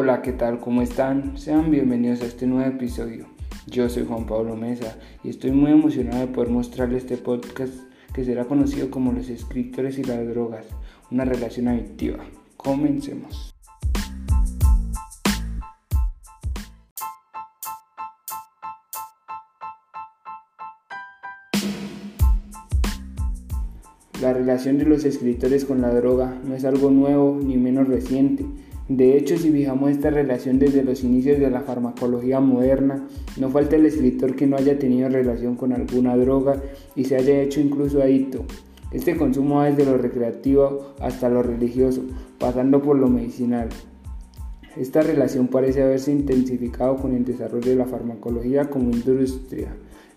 Hola, ¿qué tal? ¿Cómo están? Sean bienvenidos a este nuevo episodio. Yo soy Juan Pablo Mesa y estoy muy emocionado de poder mostrarles este podcast que será conocido como Los escritores y las drogas, una relación adictiva. Comencemos. La relación de los escritores con la droga no es algo nuevo ni menos reciente. De hecho, si fijamos esta relación desde los inicios de la farmacología moderna, no falta el escritor que no haya tenido relación con alguna droga y se haya hecho incluso adicto. Este consumo va desde lo recreativo hasta lo religioso, pasando por lo medicinal. Esta relación parece haberse intensificado con el desarrollo de la farmacología como industria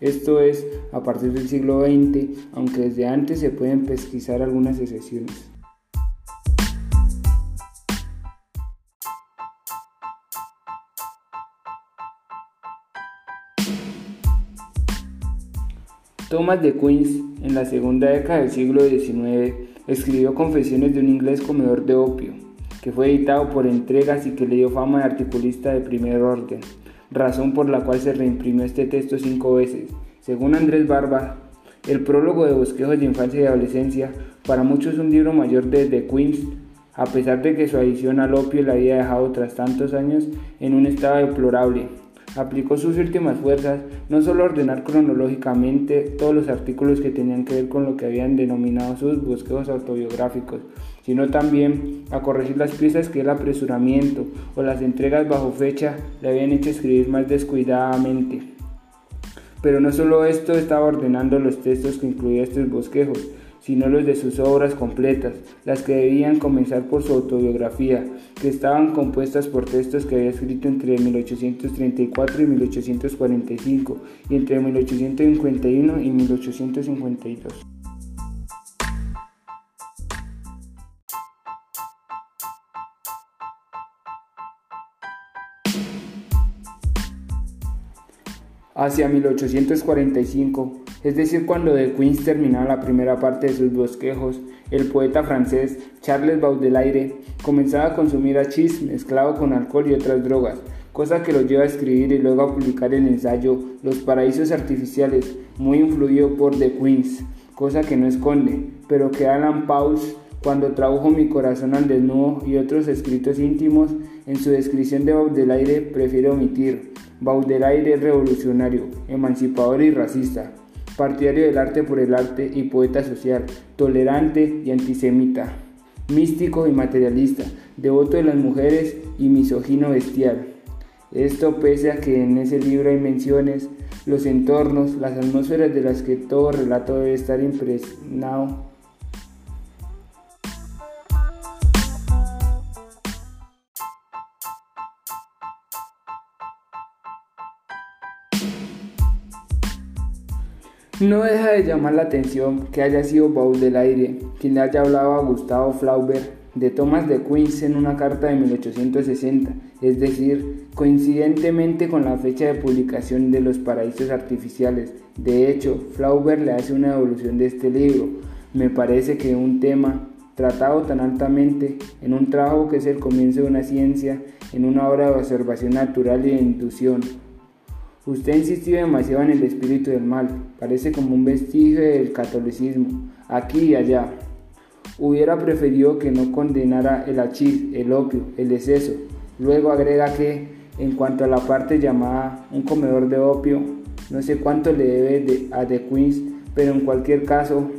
esto es a partir del siglo XX, aunque desde antes se pueden pesquisar algunas excepciones. Thomas de Queens, en la segunda década del siglo XIX, escribió Confesiones de un inglés comedor de opio, que fue editado por entregas y que le dio fama de articulista de primer orden razón por la cual se reimprimió este texto cinco veces. Según Andrés Barba, el prólogo de Bosquejos de Infancia y Adolescencia para muchos es un libro mayor de The Queens, a pesar de que su adición al opio la había dejado tras tantos años en un estado deplorable. Aplicó sus últimas fuerzas no solo a ordenar cronológicamente todos los artículos que tenían que ver con lo que habían denominado sus bosquejos autobiográficos, sino también a corregir las piezas que el apresuramiento o las entregas bajo fecha le habían hecho escribir más descuidadamente. Pero no solo esto estaba ordenando los textos que incluía estos bosquejos, sino los de sus obras completas, las que debían comenzar por su autobiografía, que estaban compuestas por textos que había escrito entre 1834 y 1845 y entre 1851 y 1852. Hacia 1845, es decir, cuando de Queens terminaba la primera parte de sus bosquejos, el poeta francés Charles Baudelaire comenzaba a consumir hachís mezclado con alcohol y otras drogas, cosa que lo lleva a escribir y luego a publicar el ensayo Los paraísos artificiales, muy influido por The Queens, cosa que no esconde, pero que Alan Pauls cuando tradujo Mi corazón al desnudo y otros escritos íntimos, en su descripción de Baudelaire prefiere omitir. Baudelaire es revolucionario, emancipador y racista, partidario del arte por el arte y poeta social, tolerante y antisemita, místico y materialista, devoto de las mujeres y misógino bestial. Esto pese a que en ese libro hay menciones, los entornos, las atmósferas de las que todo relato debe estar impregnado No deja de llamar la atención que haya sido Baudelaire quien le haya hablado a Gustavo Flaubert de Thomas de Queens en una carta de 1860, es decir, coincidentemente con la fecha de publicación de Los Paraísos Artificiales. De hecho, Flaubert le hace una evolución de este libro. Me parece que un tema tratado tan altamente en un trabajo que es el comienzo de una ciencia, en una obra de observación natural y de inducción, Usted insistió demasiado en el espíritu del mal, parece como un vestigio del catolicismo, aquí y allá. Hubiera preferido que no condenara el hachís, el opio, el exceso. Luego agrega que, en cuanto a la parte llamada un comedor de opio, no sé cuánto le debe a The Queens, pero en cualquier caso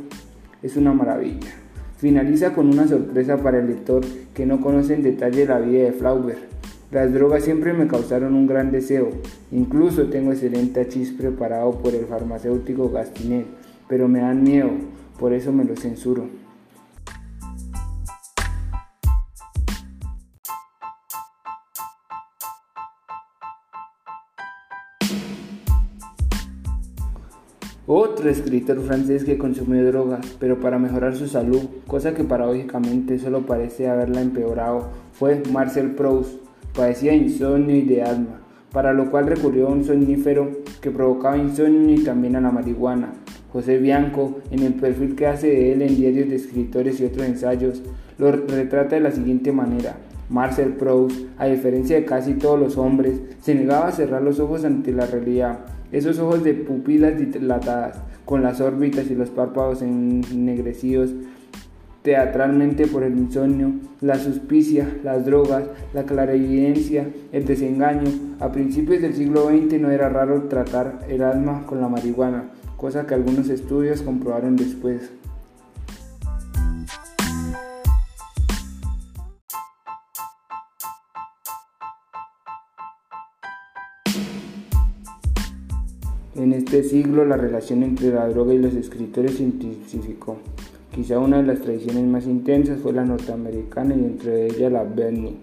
es una maravilla. Finaliza con una sorpresa para el lector que no conoce en detalle la vida de Flaubert. Las drogas siempre me causaron un gran deseo. Incluso tengo excelente hachís preparado por el farmacéutico Gastinet, pero me dan miedo, por eso me lo censuro. Otro escritor francés que consumió drogas, pero para mejorar su salud, cosa que paradójicamente solo parece haberla empeorado, fue Marcel Proust padecía insomnio y de asma, para lo cual recurrió a un somnífero que provocaba insomnio y también a la marihuana. José Bianco, en el perfil que hace de él en diarios de escritores y otros ensayos, lo retrata de la siguiente manera. Marcel Proust, a diferencia de casi todos los hombres, se negaba a cerrar los ojos ante la realidad. Esos ojos de pupilas dilatadas, con las órbitas y los párpados ennegrecidos teatralmente por el insomnio, la suspicia, las drogas, la clarividencia, el desengaño. A principios del siglo XX no era raro tratar el alma con la marihuana, cosa que algunos estudios comprobaron después. En este siglo la relación entre la droga y los escritores se intensificó. Quizá una de las tradiciones más intensas fue la norteamericana y entre ellas la Bernie,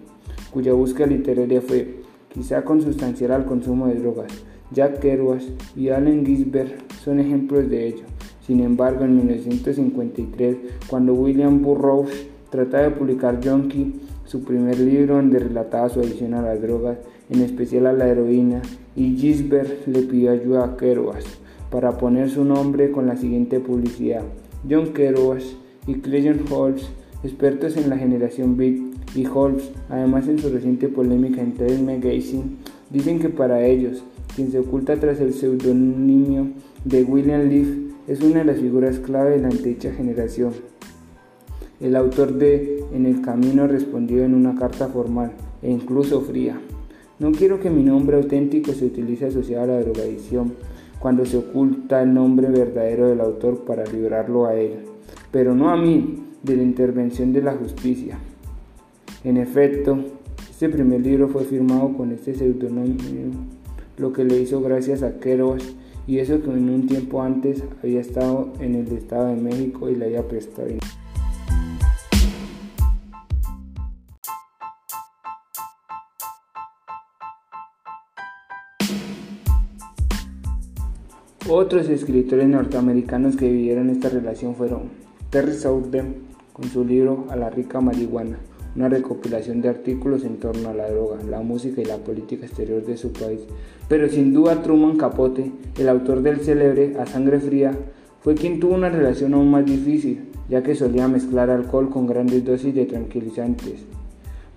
cuya búsqueda literaria fue quizá consustancial al consumo de drogas. Jack Kerouac y Allen Ginsberg son ejemplos de ello. Sin embargo, en 1953, cuando William Burroughs trataba de publicar Junkie, su primer libro donde relataba su adicción a las drogas, en especial a la heroína, y Gisbert le pidió ayuda a Kerouac para poner su nombre con la siguiente publicidad. John Kerouac y Clayton Holmes, expertos en la generación Beat, y Holmes, además en su reciente polémica en Time Magazine, dicen que para ellos, quien se oculta tras el seudónimo de William Leaf es una de las figuras clave de la anticha generación. El autor de En el Camino respondió en una carta formal e incluso fría. No quiero que mi nombre auténtico se utilice asociado a la drogadicción cuando se oculta el nombre verdadero del autor para librarlo a él, pero no a mí de la intervención de la justicia. En efecto, este primer libro fue firmado con este seudónimo, lo que le hizo gracias a Kerouac y eso que en un tiempo antes había estado en el Estado de México y le había prestado Otros escritores norteamericanos que vivieron esta relación fueron Terry Southern con su libro A la rica marihuana, una recopilación de artículos en torno a la droga, la música y la política exterior de su país. Pero sin duda Truman Capote, el autor del célebre A Sangre Fría, fue quien tuvo una relación aún más difícil, ya que solía mezclar alcohol con grandes dosis de tranquilizantes.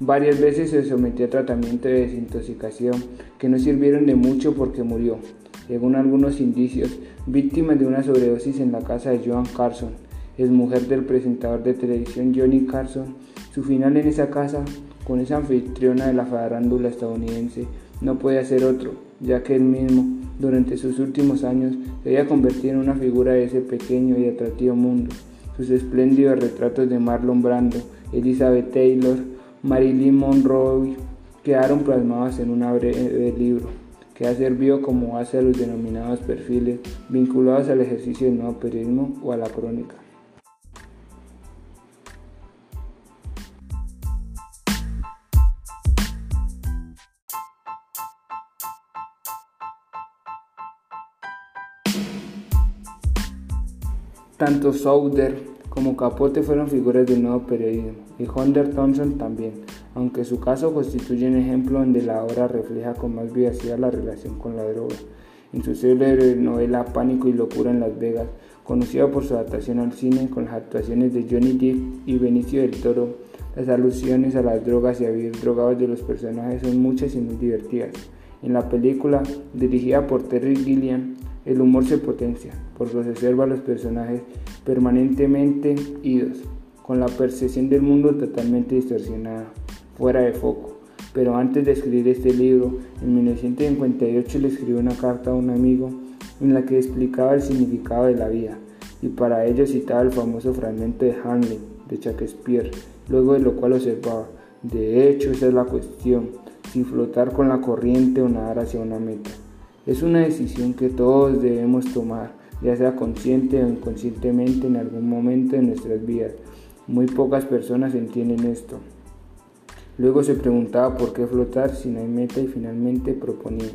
Varias veces se sometió a tratamiento de desintoxicación que no sirvieron de mucho porque murió según algunos indicios, víctima de una sobredosis en la casa de Joan Carson, es mujer del presentador de televisión Johnny Carson. Su final en esa casa, con esa anfitriona de la farándula estadounidense, no puede ser otro, ya que él mismo, durante sus últimos años, se había convertido en una figura de ese pequeño y atractivo mundo. Sus espléndidos retratos de Marlon Brando, Elizabeth Taylor, Marilyn Monroe quedaron plasmados en un breve libro que ha servido como base a los denominados perfiles vinculados al ejercicio del nuevo periodismo o a la crónica. Tanto Souder como Capote fueron figuras del nuevo periodismo y Hunter Thompson también aunque su caso constituye un ejemplo donde la obra refleja con más vivacidad la relación con la droga. En su célebre novela Pánico y Locura en Las Vegas, conocida por su adaptación al cine con las actuaciones de Johnny Depp y Benicio del Toro, las alusiones a las drogas y a vivir drogados de los personajes son muchas y muy divertidas. En la película, dirigida por Terry Gilliam, el humor se potencia, porque se observa a los personajes permanentemente idos, con la percepción del mundo totalmente distorsionada fuera de foco. Pero antes de escribir este libro, en 1958 le escribió una carta a un amigo en la que explicaba el significado de la vida y para ello citaba el famoso fragmento de Hamlet de Shakespeare, luego de lo cual observaba, de hecho esa es la cuestión, si flotar con la corriente o nadar hacia una meta. Es una decisión que todos debemos tomar, ya sea consciente o inconscientemente en algún momento de nuestras vidas. Muy pocas personas entienden esto. Luego se preguntaba por qué flotar si no hay meta y finalmente proponía.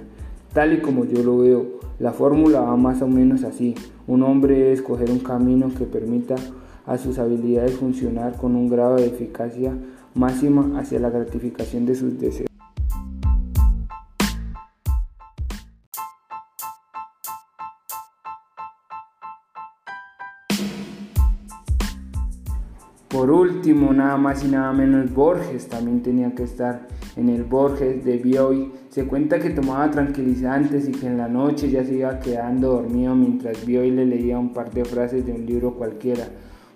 Tal y como yo lo veo, la fórmula va más o menos así. Un hombre debe escoger un camino que permita a sus habilidades funcionar con un grado de eficacia máxima hacia la gratificación de sus deseos. Por último, nada más y nada menos Borges también tenía que estar. En el Borges de Bioy se cuenta que tomaba tranquilizantes y que en la noche ya se iba quedando dormido mientras Bioy le leía un par de frases de un libro cualquiera.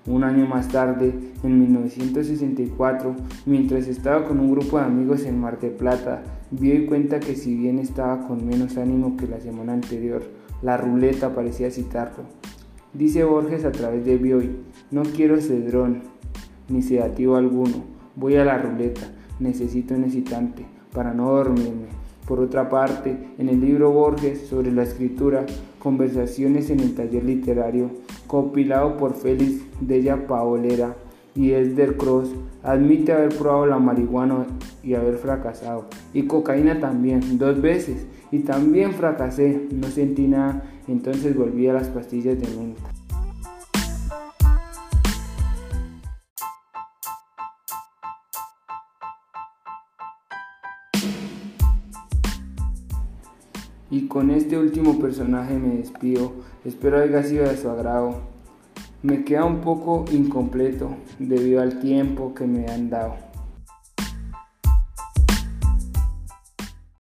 Un año más tarde, en 1964, mientras estaba con un grupo de amigos en Mar del Plata, Bioy cuenta que si bien estaba con menos ánimo que la semana anterior, la ruleta parecía citarlo. Dice Borges a través de Bioy, no quiero cedrón, ni sedativo alguno. Voy a la ruleta, necesito un excitante para no dormirme. Por otra parte, en el libro Borges sobre la escritura, Conversaciones en el taller literario, compilado por Félix Della Paolera y Esder Cross, admite haber probado la marihuana y haber fracasado. Y cocaína también, dos veces. Y también fracasé, no sentí nada, entonces volví a las pastillas de menta. Y con este último personaje me despido. Espero haya sido de su agrado. Me queda un poco incompleto debido al tiempo que me han dado.